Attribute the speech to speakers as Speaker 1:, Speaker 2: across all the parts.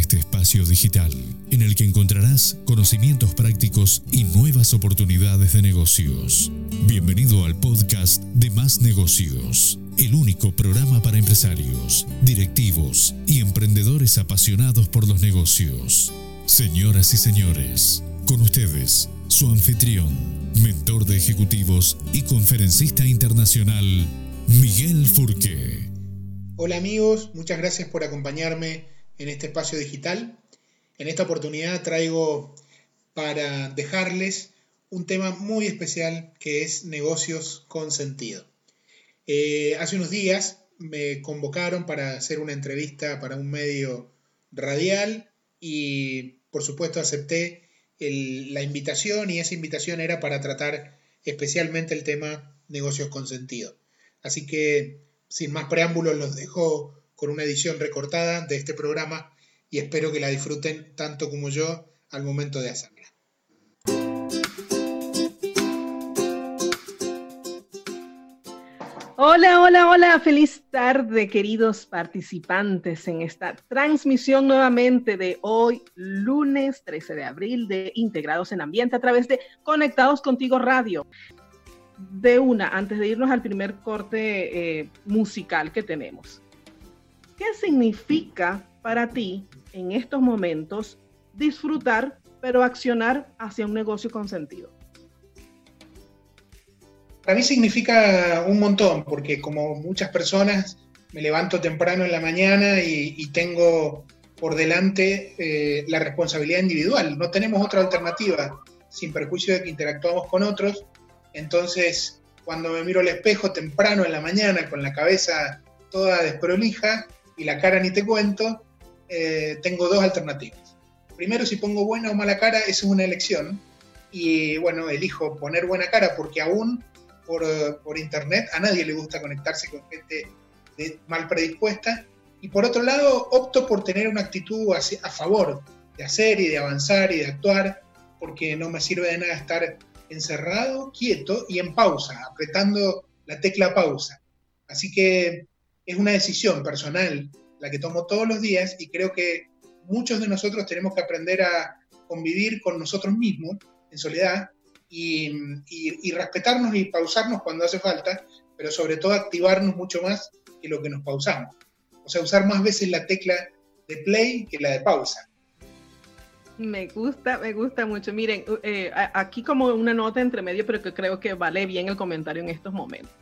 Speaker 1: este espacio digital en el que encontrarás conocimientos prácticos y nuevas oportunidades de negocios. Bienvenido al podcast de Más Negocios, el único programa para empresarios, directivos y emprendedores apasionados por los negocios. Señoras y señores, con ustedes, su anfitrión, mentor de ejecutivos y conferencista internacional, Miguel Furque.
Speaker 2: Hola amigos, muchas gracias por acompañarme en este espacio digital. En esta oportunidad traigo para dejarles un tema muy especial que es negocios con sentido. Eh, hace unos días me convocaron para hacer una entrevista para un medio radial y por supuesto acepté la invitación y esa invitación era para tratar especialmente el tema negocios con sentido. Así que sin más preámbulos los dejo con una edición recortada de este programa y espero que la disfruten tanto como yo al momento de hacerla.
Speaker 3: Hola, hola, hola, feliz tarde queridos participantes en esta transmisión nuevamente de hoy, lunes 13 de abril, de Integrados en Ambiente a través de Conectados Contigo Radio. De una, antes de irnos al primer corte eh, musical que tenemos. ¿Qué significa para ti en estos momentos disfrutar, pero accionar hacia un negocio con sentido?
Speaker 2: Para mí significa un montón, porque como muchas personas me levanto temprano en la mañana y, tengo por delante eh, la responsabilidad individual. No tenemos otra alternativa, sin perjuicio de que interactuamos con otros. Entonces, cuando me miro al espejo temprano en la mañana con la cabeza toda desprolija, y la cara ni te cuento, eh, tengo dos alternativas. Primero, si pongo buena o mala cara, esa es una elección. Y bueno, elijo poner buena cara porque aún por, por internet a nadie le gusta conectarse con gente mal predispuesta. Y por otro lado, opto por tener una actitud a, a favor de hacer y de avanzar y de actuar, porque no me sirve de nada estar encerrado, quieto y en pausa, apretando la tecla pausa. Así que es una decisión personal la que tomo todos los días y creo que muchos de nosotros tenemos que aprender a convivir con nosotros mismos en soledad y, respetarnos y pausarnos cuando hace falta, pero sobre todo activarnos mucho más que lo que nos pausamos. O sea, usar más veces la tecla de play que la de pausa.
Speaker 3: Me gusta, me gusta mucho. Miren, eh, aquí como una nota entre medio, pero que creo que vale bien el comentario en estos momentos.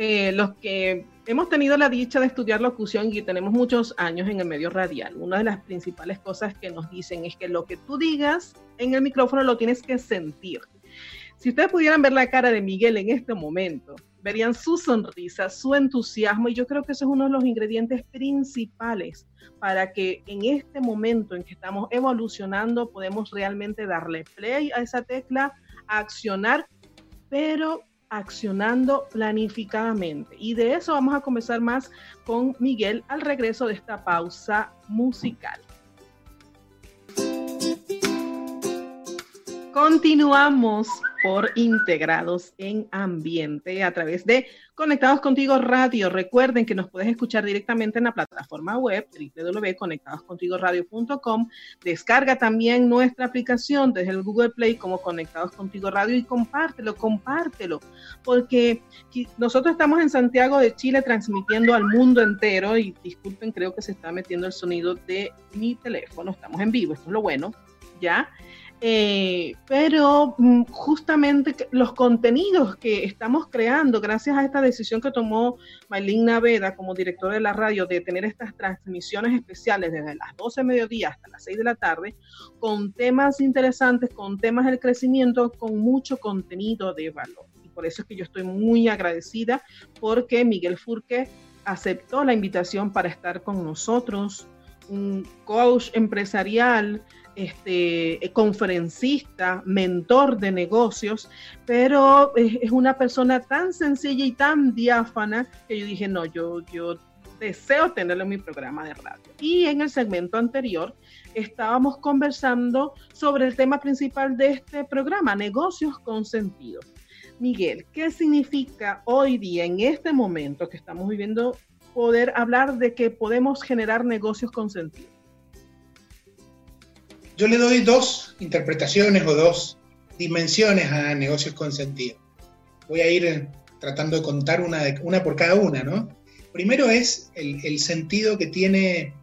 Speaker 3: Eh, los que hemos tenido la dicha de estudiar locución y tenemos muchos años en el medio radial, una de las principales cosas que nos dicen es que lo que tú digas en el micrófono lo tienes que sentir. Si ustedes pudieran ver la cara de Miguel en este momento, verían su sonrisa, su entusiasmo, y yo creo que eso es uno de los ingredientes principales para que en este momento en que estamos evolucionando podemos realmente darle play a esa tecla, accionar, pero accionando planificadamente. Y de eso vamos a comenzar más con Miguel al regreso de esta pausa musical. Continuamos por Integrados en Ambiente a través de Conectados Contigo Radio. Recuerden que nos puedes escuchar directamente en la plataforma web www.conectadoscontigoradio.com. Descarga también nuestra aplicación desde el Google Play como Conectados Contigo Radio y compártelo, compártelo, porque nosotros estamos en Santiago de Chile transmitiendo al mundo entero y disculpen, creo que se está metiendo el sonido de mi teléfono. Estamos en vivo, esto es lo bueno, ¿ya? Eh, pero mm, justamente los contenidos que estamos creando, gracias a esta decisión que tomó Maylin Naveda como directora de la radio de tener estas transmisiones especiales desde las 12 de mediodía hasta las 6 de la tarde, con temas interesantes, con temas del crecimiento, con mucho contenido de valor. Y por eso es que yo estoy muy agradecida porque Miguel Furque aceptó la invitación para estar con nosotros, un coach empresarial, este, eh, conferencista, mentor de negocios, pero es, una persona tan sencilla y tan diáfana que yo dije, no, yo, yo deseo tenerlo en mi programa de radio. Y en el segmento anterior estábamos conversando sobre el tema principal de este programa, negocios con sentido. Miguel, ¿qué significa hoy día, en este momento que estamos viviendo, poder hablar de que podemos generar negocios con sentido?
Speaker 2: Yo le doy dos interpretaciones o dos dimensiones a negocios con sentido. Voy a ir tratando de contar una, una por cada una, ¿no? Primero es el, sentido que tiene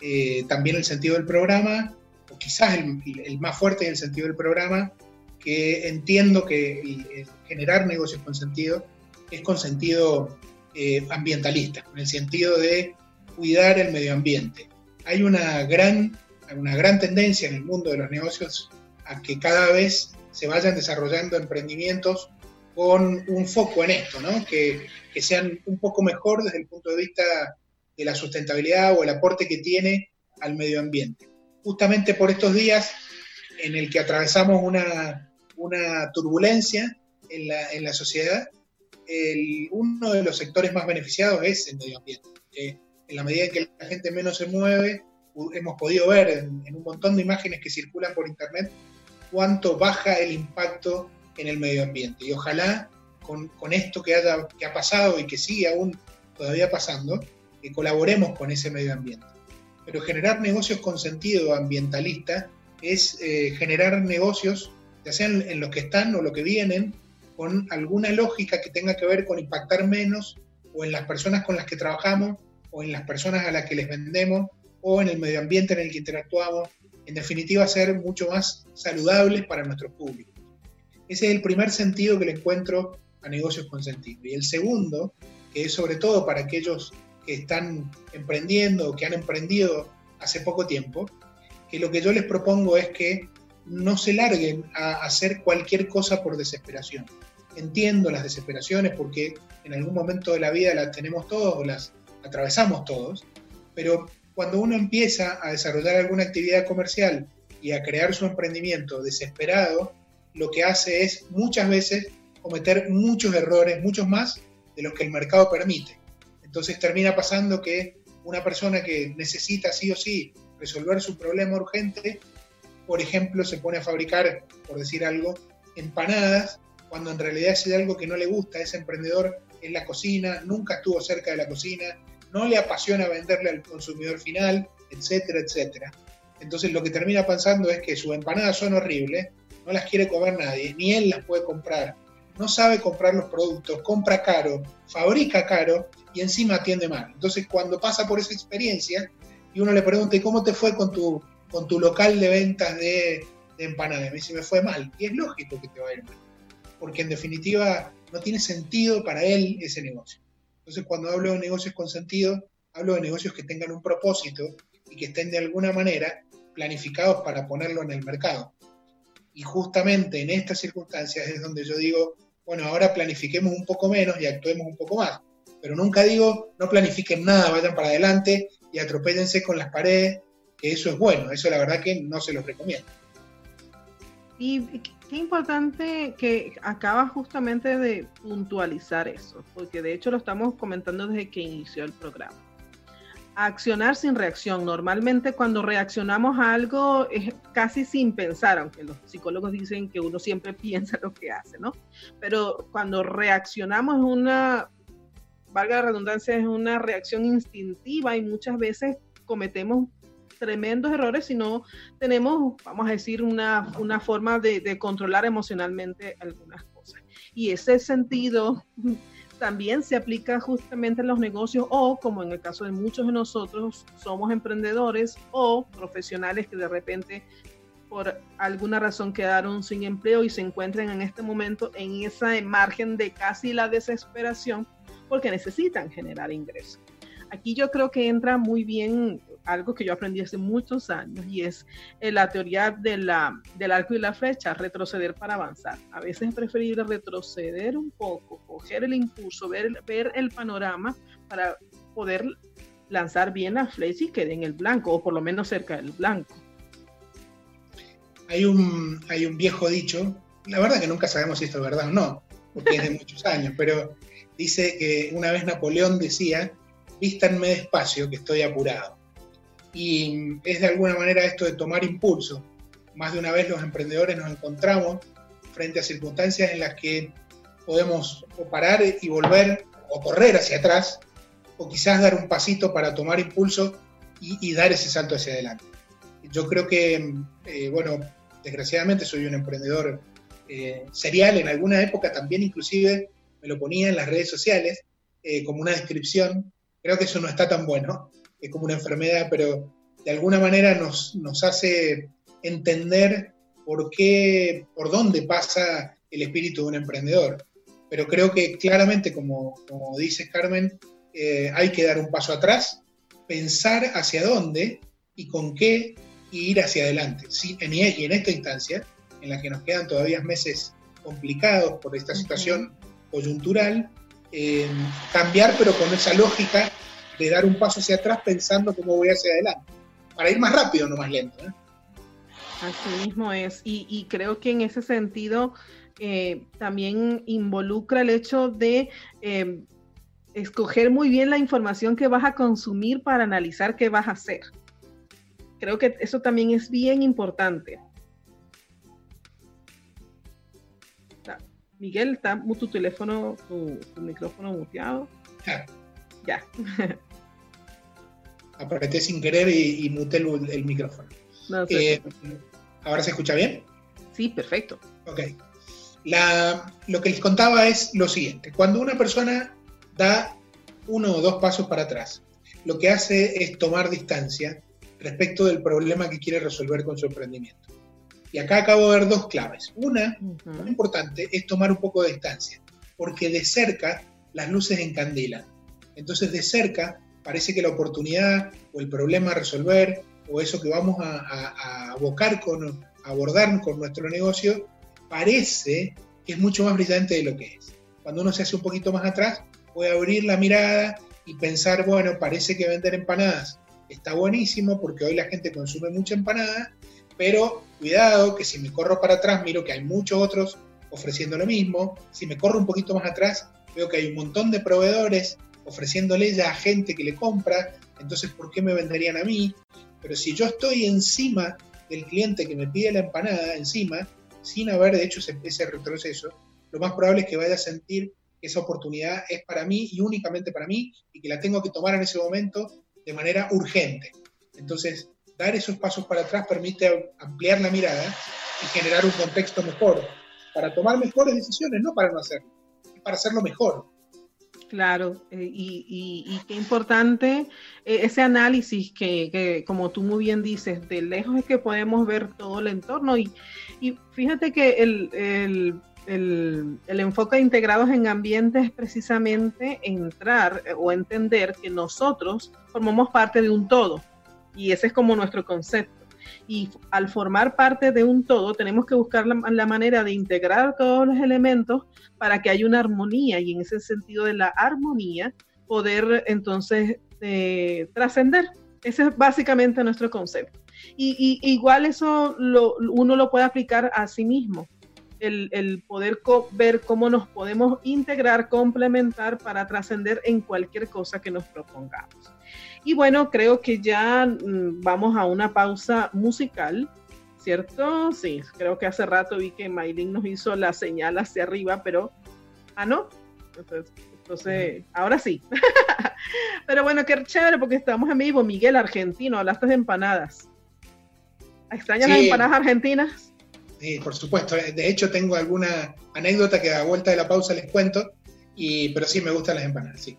Speaker 2: eh, también el sentido del programa, o quizás el, más fuerte es el sentido del programa, que entiendo que generar negocios con sentido es con sentido eh, ambientalista, en el sentido de cuidar el medio ambiente. Hay una gran, una gran tendencia en el mundo de los negocios a que cada vez se vayan desarrollando emprendimientos con un foco en esto, ¿no? que, que sean un poco mejor desde el punto de vista de la sustentabilidad o el aporte que tiene al medio ambiente. Justamente por estos días en el que atravesamos una, una turbulencia en la, en la sociedad, uno de los sectores más beneficiados es el medio ambiente. en la medida en que la gente menos se mueve, hemos podido ver en, en, un montón de imágenes que circulan por internet cuánto baja el impacto en el medio ambiente. Y ojalá con, con esto que, haya, que ha pasado y que sigue aún todavía pasando, que colaboremos con ese medio ambiente. Pero generar negocios con sentido ambientalista es eh, generar negocios, ya sean en los que están o los que vienen, con alguna lógica que tenga que ver con impactar menos o en las personas con las que trabajamos o en las personas a las que les vendemos o en el medio ambiente en el que interactuamos. En definitiva, ser mucho más saludables para nuestro público. Ese es el primer sentido que le encuentro a negocios con sentido. Y el segundo, que es sobre todo para aquellos que están emprendiendo o que han emprendido hace poco tiempo, que lo que yo les propongo es que no se larguen a hacer cualquier cosa por desesperación entiendo las desesperaciones porque en algún momento de la vida las tenemos todos o las atravesamos todos, pero cuando uno empieza a desarrollar alguna actividad comercial y a crear su emprendimiento desesperado, lo que hace es muchas veces cometer muchos errores, muchos más de los que el mercado permite. Entonces termina pasando que una persona que necesita sí o sí resolver su problema urgente, por ejemplo, se pone a fabricar, por decir algo, empanadas cuando en realidad es algo que no le gusta a ese emprendedor en la cocina, nunca estuvo cerca de la cocina, no le apasiona venderle al consumidor final, etcétera, etcétera. Entonces lo que termina pensando es que sus empanadas son horribles, no las quiere comer nadie, ni él las puede comprar, no sabe comprar los productos, compra caro, fabrica caro y encima atiende mal. Entonces cuando pasa por esa experiencia y uno le pregunta, ¿y cómo te fue con tu, con tu local de ventas de, empanadas? Me dice, me fue mal. Y es lógico que te va a ir mal porque en definitiva no tiene sentido para él ese negocio. Entonces, cuando hablo de negocios con sentido, hablo de negocios que tengan un propósito y que estén de alguna manera planificados para ponerlo en el mercado. Y justamente en estas circunstancias es donde yo digo, bueno, ahora planifiquemos un poco menos y actuemos un poco más. Pero nunca digo, no planifiquen nada, vayan para adelante y atropéllense con las paredes, que eso es bueno, eso la verdad que no se los recomiendo.
Speaker 3: Y qué importante que acaba justamente de puntualizar eso, porque de hecho lo estamos comentando desde que inició el programa. Accionar sin reacción. Normalmente cuando reaccionamos a algo es casi sin pensar, aunque los psicólogos dicen que uno siempre piensa lo que hace, ¿no? Pero cuando reaccionamos es una, valga la redundancia, es una reacción instintiva y muchas veces cometemos tremendos errores si no tenemos, vamos a decir, una, una forma de, de controlar emocionalmente algunas cosas. Y ese sentido también se aplica justamente en los negocios o, como en el caso de muchos de nosotros, somos emprendedores o profesionales que de repente por alguna razón quedaron sin empleo y se encuentran en este momento en esa margen de casi la desesperación porque necesitan generar ingresos. Aquí yo creo que entra muy bien algo que yo aprendí hace muchos años y es eh, la teoría de la, del arco y la flecha, retroceder para avanzar. A veces es preferible retroceder un poco, coger el impulso, ver, ver el panorama para poder lanzar bien la flecha y quede en el blanco, o por lo menos cerca del blanco.
Speaker 2: Hay un, hay un viejo dicho, la verdad que nunca sabemos si esto es verdad o no, porque es de muchos años, pero dice que una vez Napoleón decía, vístanme despacio que estoy apurado y es de alguna manera esto de tomar impulso. Más de una vez los emprendedores nos encontramos frente a circunstancias en las que podemos parar y volver o correr hacia atrás o quizás dar un pasito para tomar impulso y, dar ese salto hacia adelante. Yo creo que, eh, bueno, desgraciadamente soy un emprendedor eh, serial, en alguna época también inclusive me lo ponía en las redes sociales eh, como una descripción. Creo que eso no está tan bueno, es como una enfermedad, pero de alguna manera nos, nos hace entender por qué, por dónde pasa el espíritu de un emprendedor. Pero creo que claramente, como, como dices Carmen, eh, hay que dar un paso atrás, pensar hacia dónde y con qué y ir hacia adelante. Sí, en, y en esta instancia, en la que nos quedan todavía meses complicados por esta situación coyuntural, eh, cambiar pero con esa lógica de dar un paso hacia atrás pensando cómo voy hacia adelante, para ir más rápido, no más lento. ¿eh?
Speaker 3: Así mismo es, y, creo que en ese sentido eh, también involucra el hecho de escoger muy bien la información que vas a consumir para analizar qué vas a hacer. Creo que eso también es bien importante. Miguel, ¿está tu teléfono, tu, micrófono muteado?
Speaker 2: Ya. Apreté sin querer y, y muté el, micrófono. Eh, ¿Ahora se escucha bien?
Speaker 3: Sí, perfecto.
Speaker 2: Ok. lo que les contaba es lo siguiente. Cuando una persona da uno o dos pasos para atrás, lo que hace es tomar distancia respecto del problema que quiere resolver con su emprendimiento. Y acá acabo de ver dos claves. Una, muy importante, es tomar un poco de distancia, porque de cerca las luces encandilan. Entonces de cerca parece que la oportunidad o el problema a resolver o eso que vamos a, abordar con nuestro negocio, parece que es mucho más brillante de lo que es. Cuando uno se hace un poquito más atrás, puede abrir la mirada y pensar, bueno, parece que vender empanadas está buenísimo porque hoy la gente consume mucha empanada, pero cuidado que si me corro para atrás miro que hay muchos otros ofreciendo lo mismo, si me corro un poquito más atrás veo que hay un montón de proveedores ofreciéndole ya a gente que le compra, entonces ¿por qué me venderían a mí? Pero si yo estoy encima del cliente que me pide la empanada, encima, sin haber hecho ese, ese retroceso, lo más probable es que vaya a sentir que esa oportunidad es para mí y únicamente para mí y que la tengo que tomar en ese momento de manera urgente. Entonces, dar esos pasos para atrás permite ampliar la mirada y generar un contexto mejor para tomar mejores decisiones, no para no hacerlo, para hacerlo mejor.
Speaker 3: Claro, eh, y, qué importante eh, ese análisis que, como tú muy bien dices, de lejos es que podemos ver todo el entorno. Y, fíjate que el, el, enfoque de integrados en ambiente es precisamente entrar eh, o entender que nosotros formamos parte de un todo. Y ese es como nuestro concepto. Y al formar parte de un todo, tenemos que buscar la, manera de integrar todos los elementos para que haya una armonía y en ese sentido de la armonía, poder entonces eh, trascender. Ese es básicamente nuestro concepto. Y, igual eso uno lo puede aplicar a sí mismo el, poder ver cómo nos podemos integrar, complementar para trascender en cualquier cosa que nos propongamos. Y bueno, creo que ya mm, vamos a una pausa musical, ¿cierto? Sí, creo que hace rato vi que Maylin nos hizo la señal hacia arriba, pero... Ah, no. Entonces, ahora sí. pero bueno, qué chévere porque estamos en vivo. Miguel, argentino, hablaste de empanadas. ¿Extrañas las empanadas argentinas?
Speaker 2: Sí, por supuesto. De hecho, tengo alguna anécdota que a vuelta de la pausa les cuento, y, pero sí me gustan las empanadas, sí.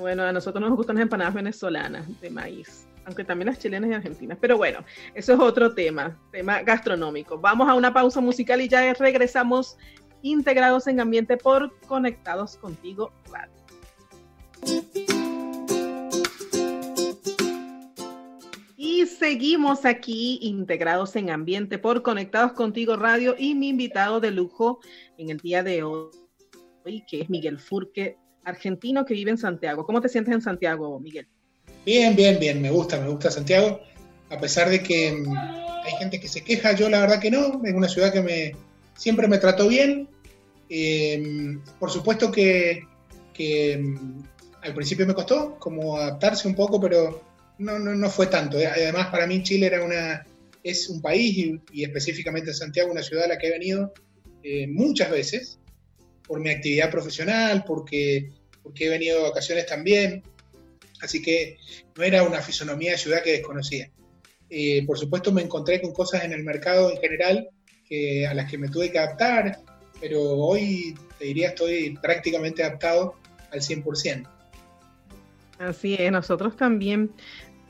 Speaker 3: Bueno, a nosotros nos gustan las empanadas venezolanas de maíz, aunque también las chilenas y argentinas. Pero bueno, eso es otro tema, tema gastronómico. Vamos a una pausa musical y ya regresamos integrados en ambiente por Conectados Contigo Radio. Y seguimos aquí integrados en ambiente por Conectados Contigo Radio y mi invitado de lujo en el día de hoy, que es Miguel Furque, argentino que vive en Santiago. ¿Cómo te sientes en Santiago, Miguel?
Speaker 2: Bien, bien, bien, me gusta, me gusta Santiago, a pesar de que mm, hay gente que se queja, yo la verdad que no, es una ciudad que me, siempre me trató bien. Em, por supuesto que, que mm, al principio me costó como adaptarse un poco, pero no, no, no fue tanto. Eh, además, para mí Chile era una, es un país y, específicamente Santiago una ciudad a la que he venido eh, muchas veces por mi actividad profesional, porque, porque he venido de vacaciones también. Así que no era una fisonomía de ciudad que desconocía. Eh, por supuesto me encontré con cosas en el mercado en general que, a las que me tuve que adaptar, pero hoy te diría estoy prácticamente adaptado al 100%.
Speaker 3: Así es, nosotros también.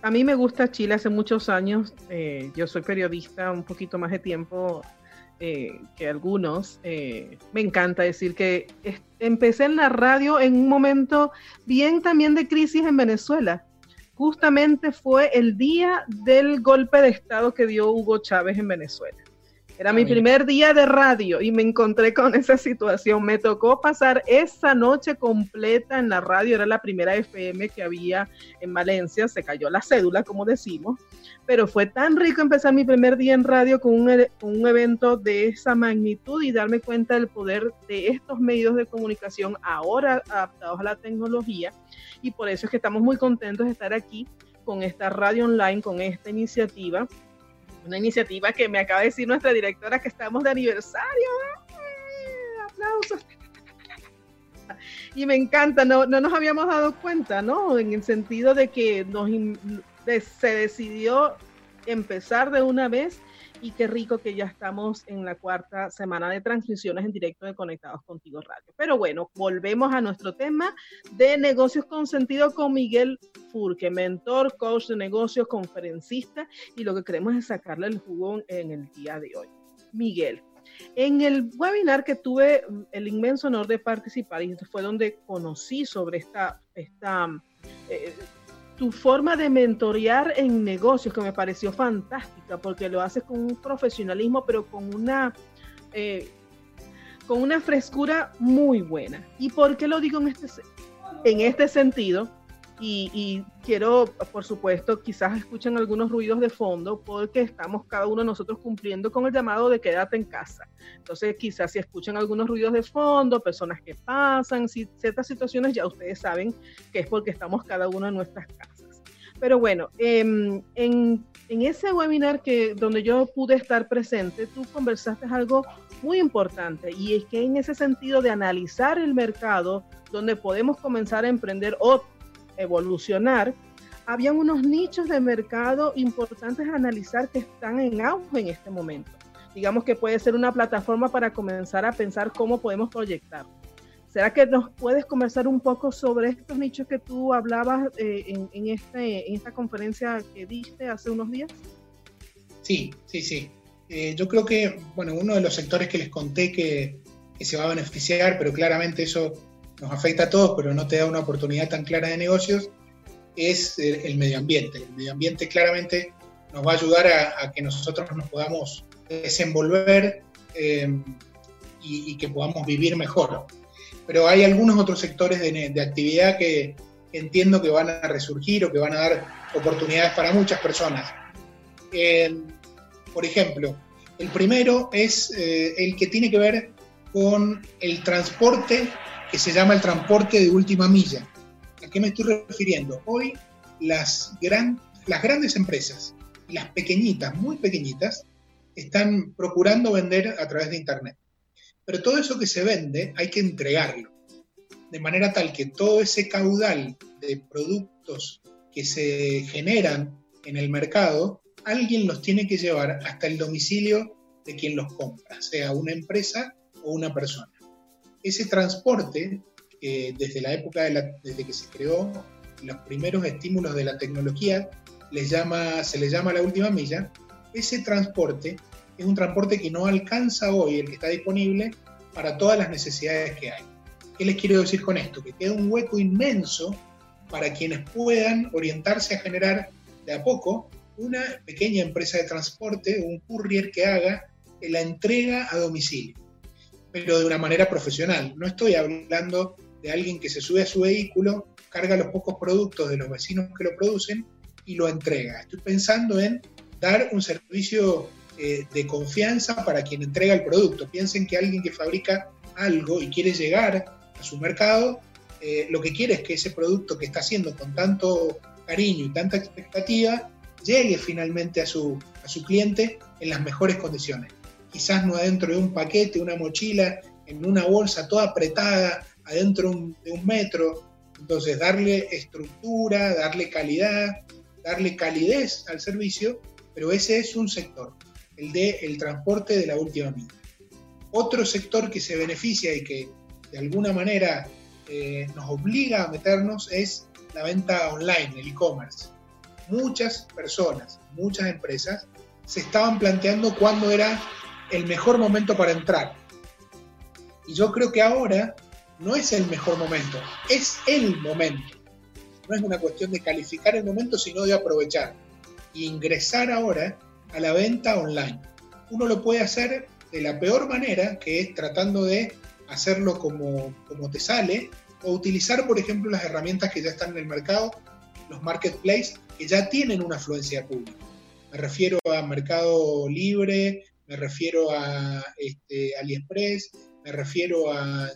Speaker 3: A mí me gusta Chile hace muchos años. Eh, yo soy periodista un poquito más de tiempo eh, que algunos. Eh, me encanta decir que empecé en la radio en un momento bien también de crisis en Venezuela. Justamente fue el día del golpe de Estado que dio Hugo Chávez en Venezuela. Era mi primer día de radio y me encontré con esa situación. Me tocó pasar esa noche completa en la radio. Era la primera FM que había en Valencia. Se cayó la cédula, como decimos. Pero fue tan rico empezar mi primer día en radio con un, e, un evento de esa magnitud y darme cuenta del poder de estos medios de comunicación ahora adaptados a la tecnología. Y por eso es que estamos muy contentos de estar aquí con esta radio online, con esta iniciativa una iniciativa que me acaba de decir nuestra directora que estamos de aniversario. ¡Eh! Aplausos. Y me encanta, no, no nos habíamos dado cuenta, ¿no? En el sentido de que nos, se decidió empezar de una vez y qué rico que ya estamos en la cuarta semana de transmisiones en directo de Conectados Contigo Radio. Pero bueno, volvemos a nuestro tema de negocios con sentido con Miguel Furque, mentor, coach de negocios, conferencista, y lo que queremos es sacarle el jugo en el día de hoy. Miguel, en el webinar que tuve el inmenso honor de participar, y fue donde conocí sobre esta, esta eh, tu forma de mentorear en negocios que me pareció fantástica porque lo haces con un profesionalismo pero con una eh, con una frescura muy buena. ¿Y por qué lo digo en este, en este sentido? Y, quiero, por supuesto, quizás escuchen algunos ruidos de fondo porque estamos cada uno de nosotros cumpliendo con el llamado de quédate en casa. Entonces, quizás si escuchan algunos ruidos de fondo, personas que pasan, ciertas situaciones, ya ustedes saben que es porque estamos cada uno en nuestras casas. Pero bueno, em, en, en ese webinar que, donde yo pude estar presente, tú conversaste algo muy importante y es que en ese sentido de analizar el mercado donde podemos comenzar a emprender o evolucionar, habían unos nichos de mercado importantes a analizar que están en auge en este momento. Digamos que puede ser una plataforma para comenzar a pensar cómo podemos proyectar. ¿Será que nos puedes conversar un poco sobre estos nichos que tú hablabas eh, en, este, en esta conferencia que diste hace unos días?
Speaker 2: Sí, sí, sí. Eh, yo creo que, bueno, uno de los sectores que les conté que, que se va a beneficiar, pero claramente eso nos afecta a todos, pero no te da una oportunidad tan clara de negocios, es el, medio ambiente. El medio ambiente claramente nos va a ayudar a, que nosotros nos podamos desenvolver em, y, que podamos vivir mejor. Pero hay algunos otros sectores de, actividad que entiendo que van a resurgir o que van a dar oportunidades para muchas personas. Em, por ejemplo, el primero es eh, el que tiene que ver con el transporte que se llama el transporte de última milla. ¿A qué me estoy refiriendo? Hoy las, gran, las grandes empresas, las pequeñitas, muy pequeñitas, están procurando vender a través de Internet. Pero todo eso que se vende hay que entregarlo. De manera tal que todo ese caudal de productos que se generan en el mercado, alguien los tiene que llevar hasta el domicilio de quien los compra, sea una empresa o una persona ese transporte, desde la época de desde que se creó, los primeros estímulos de la tecnología, se le llama la última milla, ese transporte es un transporte que no alcanza hoy, el que está disponible, para todas las necesidades que hay. ¿Qué les quiero decir con esto? Que queda un hueco inmenso para quienes puedan orientarse a generar de a poco una pequeña empresa de transporte, un courier que haga la entrega a domicilio pero de una manera profesional. No estoy hablando de alguien que se sube a su vehículo, carga los pocos productos de los vecinos que lo producen y lo entrega. Estoy pensando en dar un servicio eh, de confianza para quien entrega el producto. Piensen que alguien que fabrica algo y quiere llegar a su mercado, eh, lo que quiere es que ese producto que está haciendo con tanto cariño y tanta expectativa llegue finalmente a su, a su cliente en las mejores condiciones quizás no adentro de un paquete, una mochila, en una bolsa toda apretada, adentro de un metro. Entonces, darle estructura, darle calidad, darle calidez al servicio pero ese es un sector, el de el transporte de la última milla. Otro sector que se beneficia y que de alguna manera eh, nos obliga a meternos es la venta online, el e-commerce. Muchas personas, muchas empresas se estaban planteando cuándo era el mejor momento para entrar. Y yo creo que ahora no es el mejor momento, es el momento. No es una cuestión de calificar el momento, sino de aprovechar y ingresar ahora a la venta online. Uno lo puede hacer de la peor manera, que es tratando de hacerlo como, como te sale, o utilizar, por ejemplo, las herramientas que ya están en el mercado, los marketplaces, que ya tienen una afluencia pública. Me refiero a Mercado Libre, me refiero a este, AliExpress, me refiero a,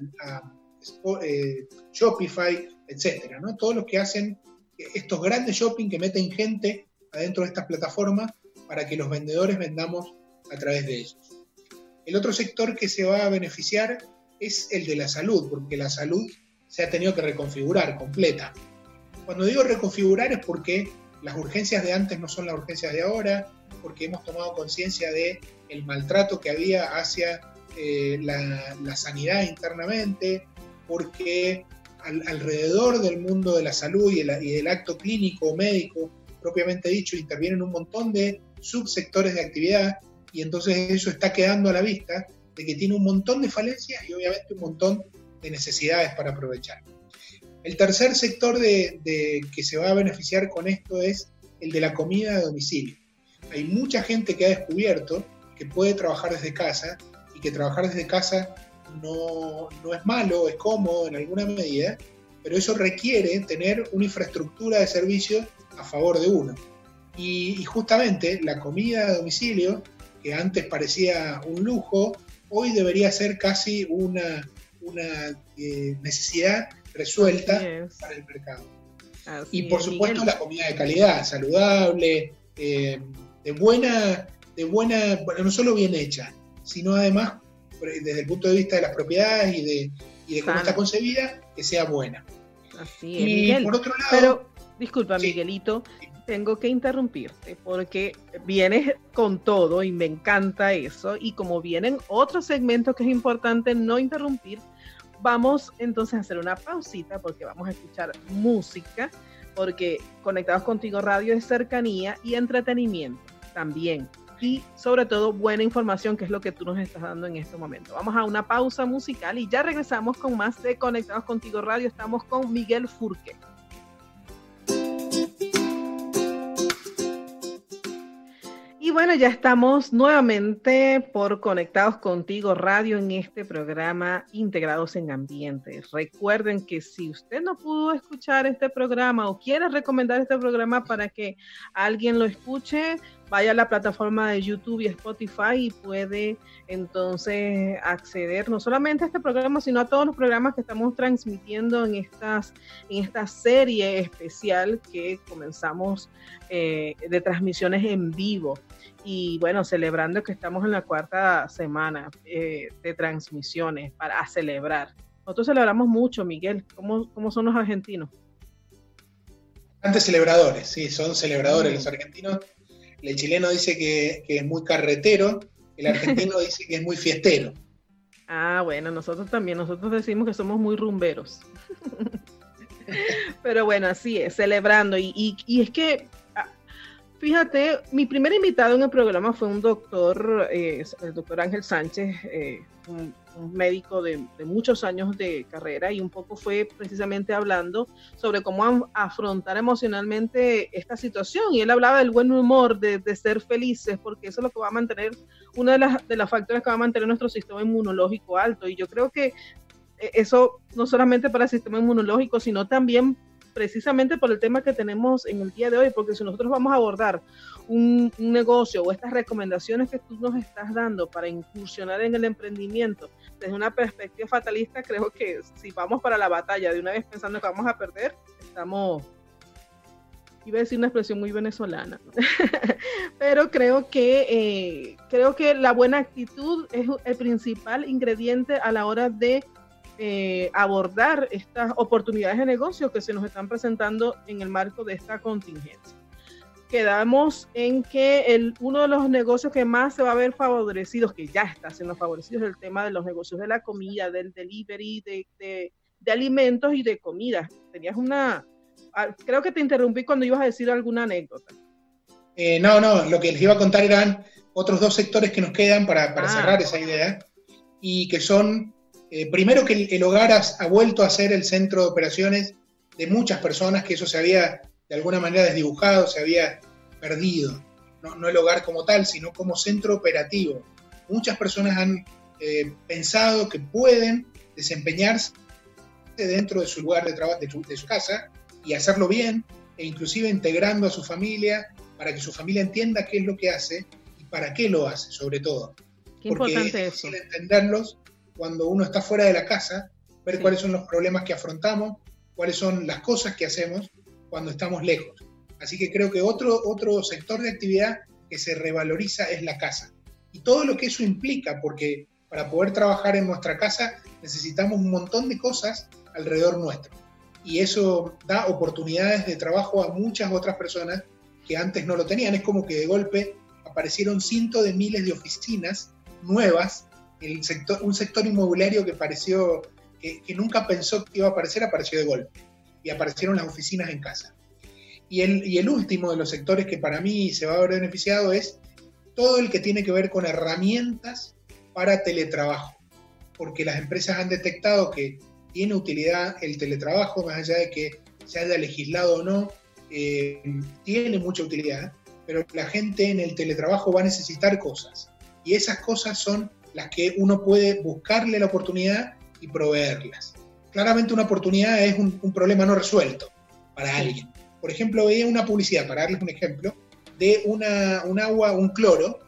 Speaker 2: eh, Shopify, etcétera, ¿no? Todos los que hacen estos grandes shopping que meten gente adentro de estas plataformas para que los vendedores vendamos a través de ellos. El otro sector que se va a beneficiar es el de la salud, porque la salud se ha tenido que reconfigurar completa. Cuando digo reconfigurar es porque las urgencias de antes no son las urgencias de ahora, porque hemos tomado conciencia de el maltrato que había hacia eh, la, sanidad internamente, porque alrededor del mundo de la salud y, y del acto clínico o médico propiamente dicho intervienen un montón de subsectores de actividad y entonces eso está quedando a la vista de que tiene un montón de falencias y obviamente un montón de necesidades para aprovechar. El tercer sector de, que se va a beneficiar con esto es el de la comida de domicilio. Hay mucha gente que ha descubierto que puede trabajar desde casa y que trabajar desde casa no, no es malo, es cómodo en alguna medida, pero eso requiere tener una infraestructura de servicio a favor de uno. Y, y, justamente la comida a domicilio que antes parecía un lujo, hoy debería ser casi una, una eh, necesidad resuelta para el mercado. y por supuesto la comida de calidad, saludable, eh, de buena, de buena, bueno, no solo bien hecha, sino además desde el punto de vista de las propiedades y de, y de cómo está concebida, que sea buena.
Speaker 3: Así es, y por otro lado, pero disculpa Miguelito, tengo que interrumpirte porque vienes con todo y me encanta eso. Y como vienen otros segmentos que es importante no interrumpir, vamos entonces a hacer una pausita porque vamos a escuchar música, porque Conectados Contigo Radio es cercanía y entretenimiento también. Y sobre todo buena información, que es lo que tú nos estás dando en este momento. Vamos a una pausa musical y ya regresamos con más de Conectados Contigo Radio. Estamos con Miguel Furque. Y bueno, ya estamos nuevamente por Conectados Contigo Radio en este programa Integrados en Ambiente. Recuerden que si usted no pudo escuchar este programa o quiere recomendar este programa para que alguien lo escuche, vaya a la plataforma de YouTube y Spotify y puede entonces acceder no solamente a este programa, sino a todos los programas que estamos transmitiendo en, estas, en esta serie especial que comenzamos eh, de transmisiones en vivo y bueno, celebrando que estamos en la cuarta semana eh, de transmisiones para celebrar. Nosotros celebramos mucho, Miguel. ¿Cómo, cómo son los argentinos?
Speaker 2: Antes celebradores, sí, son celebradores mm. los argentinos. El chileno dice que, que es muy carretero, el argentino dice que es muy fiestero.
Speaker 3: Ah, bueno, nosotros también, nosotros decimos que somos muy rumberos. Pero bueno, así es, celebrando. Y, y, y es que Fíjate, mi primer invitado en el programa fue un doctor, eh, el doctor Ángel Sánchez, eh, un, médico de, muchos años de carrera y un poco fue precisamente hablando sobre cómo afrontar emocionalmente esta situación. Y él hablaba del buen humor, de, ser felices, porque eso es lo que va a mantener, una de las, de las factores que va a mantener nuestro sistema inmunológico alto. Y yo creo que eh, eso no solamente para el sistema inmunológico, sino también precisamente por el tema que tenemos en el día de hoy, porque si nosotros vamos a abordar un, negocio o estas recomendaciones que tú nos estás dando para incursionar en el emprendimiento desde una perspectiva fatalista, creo que si vamos para la batalla de una vez pensando que vamos a perder, estamos iba a decir una expresión muy venezolana, pero creo que eh, creo que la buena actitud es el principal ingrediente a la hora de eh, abordar estas oportunidades de negocio que se nos están presentando en el marco de esta contingencia. Quedamos en que el, uno de los negocios que más se va a ver favorecidos, que ya está siendo favorecido, es el tema de los negocios de la comida, del delivery, de, de, alimentos y de comida. Tenías una, ah, creo que te interrumpí cuando ibas a decir alguna anécdota.
Speaker 2: Eh, no, no, lo que les iba a contar eran otros dos sectores que nos quedan para, para ah. cerrar esa idea y que son, eh, primero que el, hogar ha, vuelto a ser el centro de operaciones de muchas personas, que eso se había de alguna manera desdibujado, se había perdido. No, el hogar como tal, sino como centro operativo. Muchas personas han eh, pensado que pueden desempeñarse dentro de su lugar de trabajo, de su, casa, y hacerlo bien, e inclusive integrando a su familia para que su familia entienda qué es lo que hace y para qué lo hace, sobre todo.
Speaker 3: Qué Porque importante es eso.
Speaker 2: entenderlos cuando uno está fuera de la casa, ver cuáles son los problemas que afrontamos, cuáles son las cosas que hacemos cuando estamos lejos. Así que creo que otro, otro sector de actividad que se revaloriza es la casa. Y todo lo que eso implica, porque para poder trabajar en nuestra casa necesitamos un montón de cosas alrededor nuestro. Y eso da oportunidades de trabajo a muchas otras personas que antes no lo tenían. Es como que de golpe aparecieron cientos de miles de oficinas nuevas. El sector, un sector inmobiliario que pareció, que, que nunca pensó que iba a aparecer, apareció de golpe y aparecieron las oficinas en casa. Y el, y el último de los sectores que para mí se va a ver beneficiado es todo el que tiene que ver con herramientas para teletrabajo, porque las empresas han detectado que tiene utilidad el teletrabajo, más allá de que se haya legislado o no, eh, tiene mucha utilidad, pero la gente en el teletrabajo va a necesitar cosas. Y esas cosas son las que uno puede buscarle la oportunidad y proveerlas claramente una oportunidad es un, problema no resuelto para alguien. Por ejemplo, veía una publicidad, para darles un ejemplo, de una, un agua, un cloro,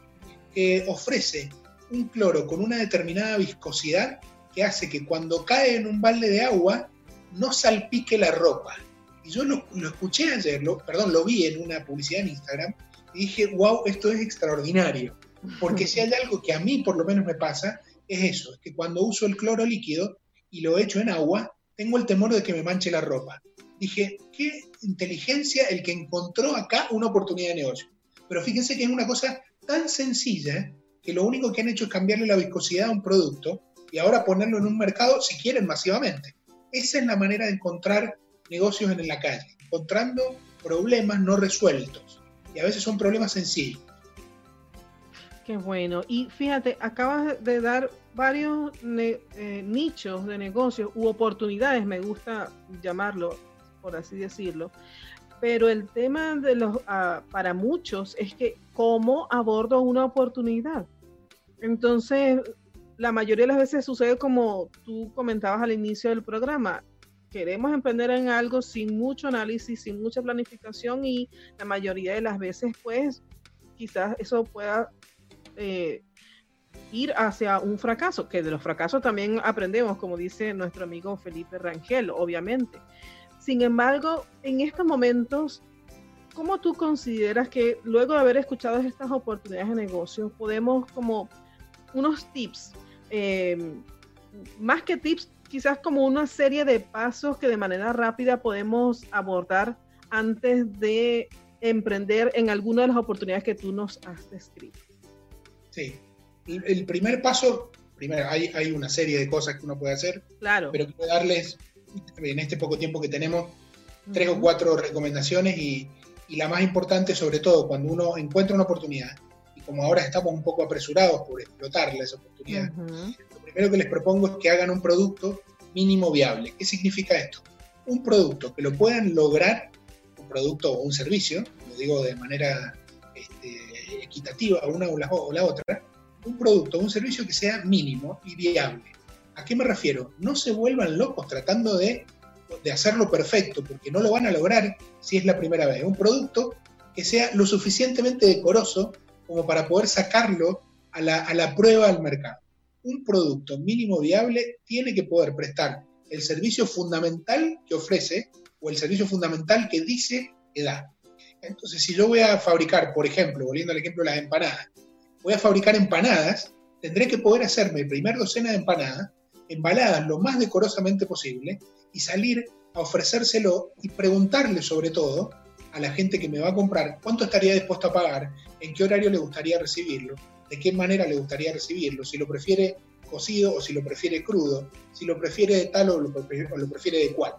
Speaker 2: que ofrece un cloro con una determinada viscosidad que hace que cuando cae en un balde de agua no salpique la ropa. Y yo lo, escuché ayer, perdón, lo vi en una publicidad en Instagram y dije, wow, esto es extraordinario. Porque si hay algo que a mí por lo menos me pasa, es eso, es que cuando uso el cloro líquido, y lo echo en agua, tengo el temor de que me manche la ropa. Dije, qué inteligencia el que encontró acá una oportunidad de negocio. Pero fíjense que es una cosa tan sencilla que lo único que han hecho es cambiarle la viscosidad a un producto y ahora ponerlo en un mercado si quieren masivamente. Esa es la manera de encontrar negocios en la calle, encontrando problemas no resueltos. Y a veces son problemas sencillos.
Speaker 3: Qué bueno. Y fíjate, acabas de dar varios eh, nichos de negocios u oportunidades, me gusta llamarlo, por así decirlo. Pero el tema de los, ah, para muchos es que cómo abordo una oportunidad. Entonces, la mayoría de las veces sucede como tú comentabas al inicio del programa. Queremos emprender en algo sin mucho análisis, sin mucha planificación y la mayoría de las veces, pues, quizás eso pueda eh, ir hacia un fracaso, que de los fracasos también aprendemos, como dice nuestro amigo Felipe Rangel, obviamente. Sin embargo, en estos momentos, ¿cómo tú consideras que luego de haber escuchado estas oportunidades de negocio, podemos como unos tips, em, más que tips, quizás como una serie de pasos que de manera rápida podemos abordar antes de emprender en alguna de las oportunidades que tú nos has descrito?
Speaker 2: Sí, el primer paso, primero, hay, hay una serie de cosas que uno puede hacer,
Speaker 3: claro.
Speaker 2: pero quiero darles, en este poco tiempo que tenemos, tres o cuatro recomendaciones y, y, la más importante, sobre todo, cuando uno encuentra una oportunidad, y como ahora estamos un poco apresurados por explotarla esa oportunidad, lo primero que les propongo es que hagan un producto mínimo viable. ¿Qué significa esto? Un producto que lo puedan lograr, un producto o un servicio, lo digo de manera este, equitativa, una o la, otra, un producto o un servicio que sea mínimo y viable. ¿A qué me refiero? No se vuelvan locos tratando de, hacerlo perfecto, porque no lo van a lograr si es la primera vez. Un producto que sea lo suficientemente decoroso como para poder sacarlo a la, a la prueba al mercado. Un producto mínimo viable tiene que poder prestar el servicio fundamental que ofrece o el servicio fundamental que dice que da. Entonces, si yo voy a fabricar, por ejemplo, volviendo al ejemplo de las empanadas, voy a fabricar empanadas, tendré que poder hacerme primer docena de empanadas, embaladas lo más decorosamente posible, y salir a ofrecérselo y preguntarle sobre todo a la gente que me va a comprar cuánto estaría dispuesto a pagar, en qué horario le gustaría recibirlo, de qué manera le gustaría recibirlo, si lo prefiere cocido o si lo prefiere crudo, si lo prefiere de tal o lo prefiere, de cual.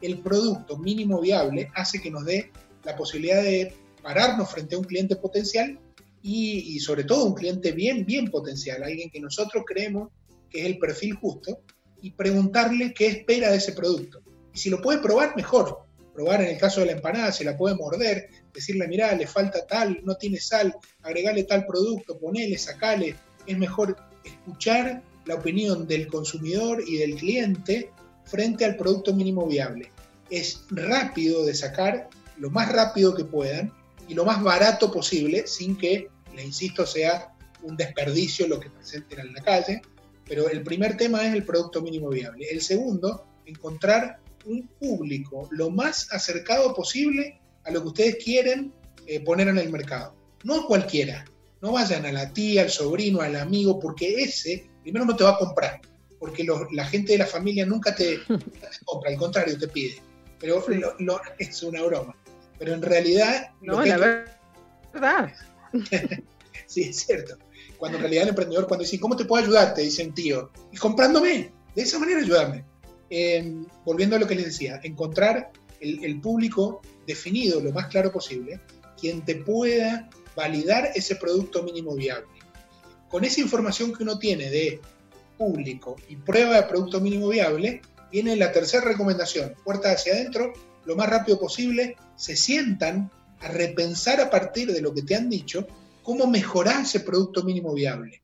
Speaker 2: El producto mínimo viable hace que nos dé la posibilidad de pararnos frente a un cliente potencial y, sobre todo un cliente bien, bien potencial, alguien que nosotros creemos que es el perfil justo, y preguntarle qué espera de ese producto. Y si lo puede probar, mejor. Probar en el caso de la empanada, se la puede morder, decirle, mira, le falta tal, no tiene sal, agregarle tal producto, ponele, sacale. Es mejor escuchar la opinión del consumidor y del cliente frente al producto mínimo viable. Es rápido de sacar, lo más rápido que puedan y lo más barato posible, sin que, le insisto, sea un desperdicio lo que presenten en la calle. Pero el primer tema es el producto mínimo viable. El segundo, encontrar un público lo más acercado posible a lo que ustedes quieren eh, poner en el mercado. No cualquiera. No vayan a la tía, al sobrino, al amigo, porque ese primero no te va a comprar. Porque la gente de la familia nunca te, compra, al contrario, te pide. Pero es una broma. Pero en realidad.
Speaker 3: No, la verdad.
Speaker 2: sí, es cierto. Cuando en realidad el emprendedor, cuando dice, ¿cómo te puedo ayudar? Te dicen, tío, y comprándome. De esa manera ayúdame. Eh, volviendo a lo que les decía, encontrar el, público definido lo más claro posible, quien te pueda validar ese producto mínimo viable. Con esa información que uno tiene de público y prueba de producto mínimo viable, viene la tercera recomendación, puerta hacia adentro, lo más rápido posible, se sientan a repensar a partir de lo que te han dicho cómo mejorar ese producto mínimo viable.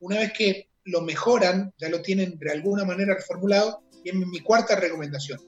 Speaker 2: Una vez que lo mejoran, ya lo tienen de alguna manera reformulado, y en mi cuarta recomendación,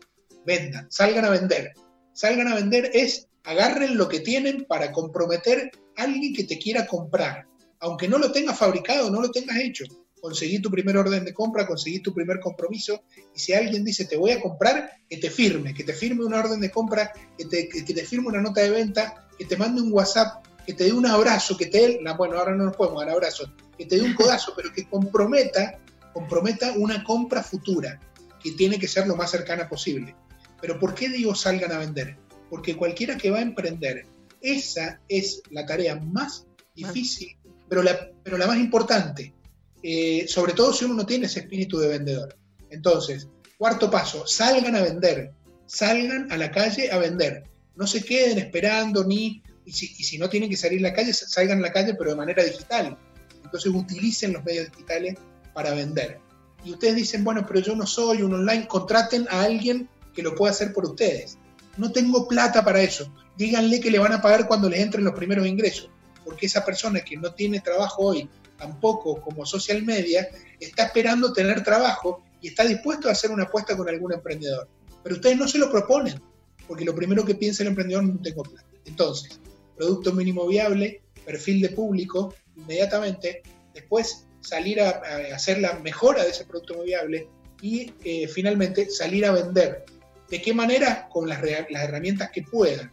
Speaker 2: vendan, salgan a vender. Salgan a vender es agarren lo que tienen para comprometer a alguien que te quiera comprar. Aunque no lo tengas fabricado, no lo tengas hecho. Conseguí tu primer orden de compra, conseguí tu primer compromiso. Y si alguien dice te voy a comprar, que te firme, que te firme una orden de compra, que te, que te firme una nota de venta, que te mande un WhatsApp, que te dé un abrazo, que te dé, bueno, ahora no nos podemos dar abrazos, que te dé un codazo, pero que comprometa, comprometa una compra futura que tiene que ser lo más cercana posible. Pero ¿por qué digo salgan a vender? Porque cualquiera que va a emprender, esa es la tarea más difícil, pero la, pero la más importante, eh, sobre todo si uno no tiene ese espíritu de vendedor. Entonces, cuarto paso, salgan a vender, salgan a la calle a vender. No se queden esperando ni, y si, y si no tienen que salir a la calle, salgan a la calle, pero de manera digital. Entonces utilicen los medios digitales para vender y ustedes dicen, bueno, pero yo no soy un online, contraten a alguien que lo pueda hacer por ustedes. No tengo plata para eso. Díganle que le van a pagar cuando les entren los primeros ingresos, porque esa persona que no tiene trabajo hoy, tampoco como social media, está esperando tener trabajo y está dispuesto a hacer una apuesta con algún emprendedor. Pero ustedes no se lo proponen, porque lo primero que piensa el emprendedor no tengo plata. Entonces, producto mínimo viable, perfil de público, inmediatamente, después salir a, hacer la mejora de ese producto viable y eh, finalmente salir a vender. ¿De qué manera? Con las, las herramientas que puedan.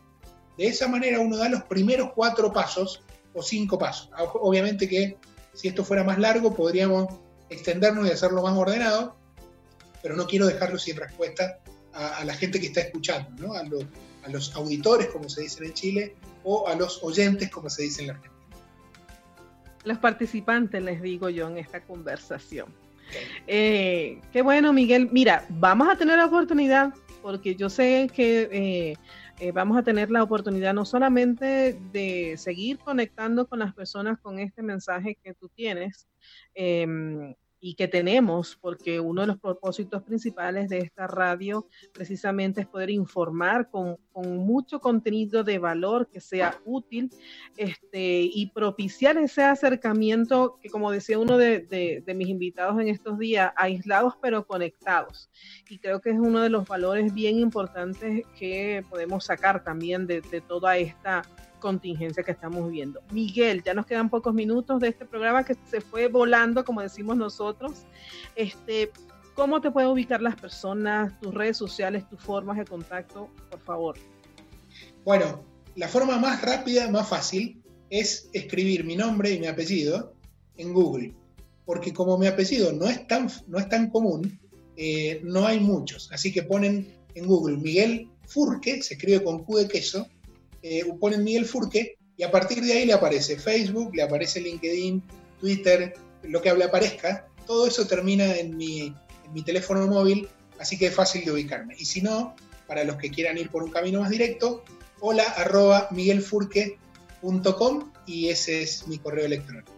Speaker 2: De esa manera uno da los primeros cuatro pasos o cinco pasos. Obviamente que si esto fuera más largo podríamos extendernos y hacerlo más ordenado, pero no quiero dejarlo sin respuesta a, la gente que está escuchando, ¿no? a, a los auditores, como se dice en Chile, o a los oyentes, como se dice en la Argentina
Speaker 3: los participantes, les digo yo, en esta conversación. Eh, qué bueno, Miguel. Mira, vamos a tener la oportunidad, porque yo sé que eh, eh, vamos a tener la oportunidad no solamente de seguir conectando con las personas con este mensaje que tú tienes, em, y que tenemos, porque uno de los propósitos principales de esta radio precisamente es poder informar con, mucho contenido de valor que sea útil este, y propiciar ese acercamiento que, como decía uno de, mis invitados en estos días, aislados pero conectados. Y creo que es uno de los valores bien importantes que podemos sacar también de, de toda esta contingencia que estamos viviendo. Miguel, ya nos quedan pocos minutos de este programa que se fue volando, como decimos nosotros. Este, ¿Cómo te pueden ubicar las personas, tus redes sociales, tus formas de contacto, por favor?
Speaker 2: Bueno, la forma más rápida, más fácil, es escribir mi nombre y mi apellido en Google. Porque como mi apellido no es tan, no es tan común, eh, no hay muchos. Así que ponen en Google Miguel Furque, se escribe con Q de queso, eh, ponen Miguel Furque y a partir de ahí le aparece Facebook, le aparece LinkedIn, Twitter, lo que le aparezca. Todo eso termina en mi, en mi teléfono móvil, así que es fácil de ubicarme. Y si no, para los que quieran ir por un camino más directo, hola arroba miguelfurque.com y ese es mi correo electrónico.